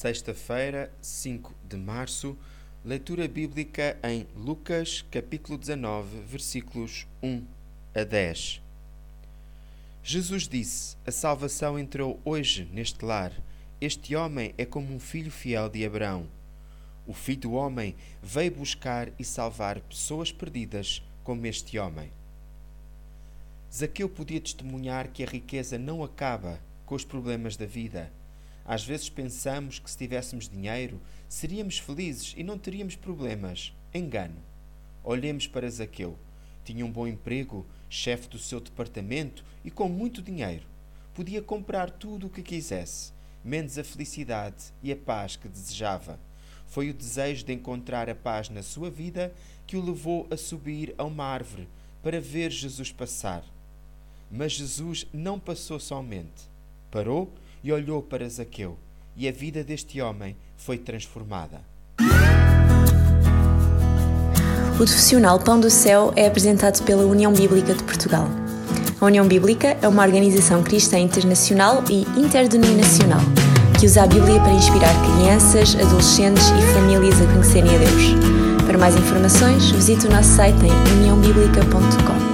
Sexta-feira, 5 de março, leitura bíblica em Lucas, capítulo 19, versículos 1 a 10. Jesus disse: A salvação entrou hoje neste lar. Este homem é como um filho fiel de Abraão. O filho do homem veio buscar e salvar pessoas perdidas como este homem. Zaqueu podia testemunhar que a riqueza não acaba com os problemas da vida às vezes pensamos que se tivéssemos dinheiro, seríamos felizes e não teríamos problemas. Engano. Olhemos para Zaqueu. Tinha um bom emprego, chefe do seu departamento e com muito dinheiro. Podia comprar tudo o que quisesse, menos a felicidade e a paz que desejava. Foi o desejo de encontrar a paz na sua vida que o levou a subir a uma árvore para ver Jesus passar. Mas Jesus não passou somente. Parou e olhou para Zaqueu, e a vida deste homem foi transformada. O profissional Pão do Céu é apresentado pela União Bíblica de Portugal. A União Bíblica é uma organização cristã internacional e interdenominacional que usa a Bíblia para inspirar crianças, adolescentes e famílias a conhecerem a Deus. Para mais informações, visite o nosso site em uniãobíblica.com.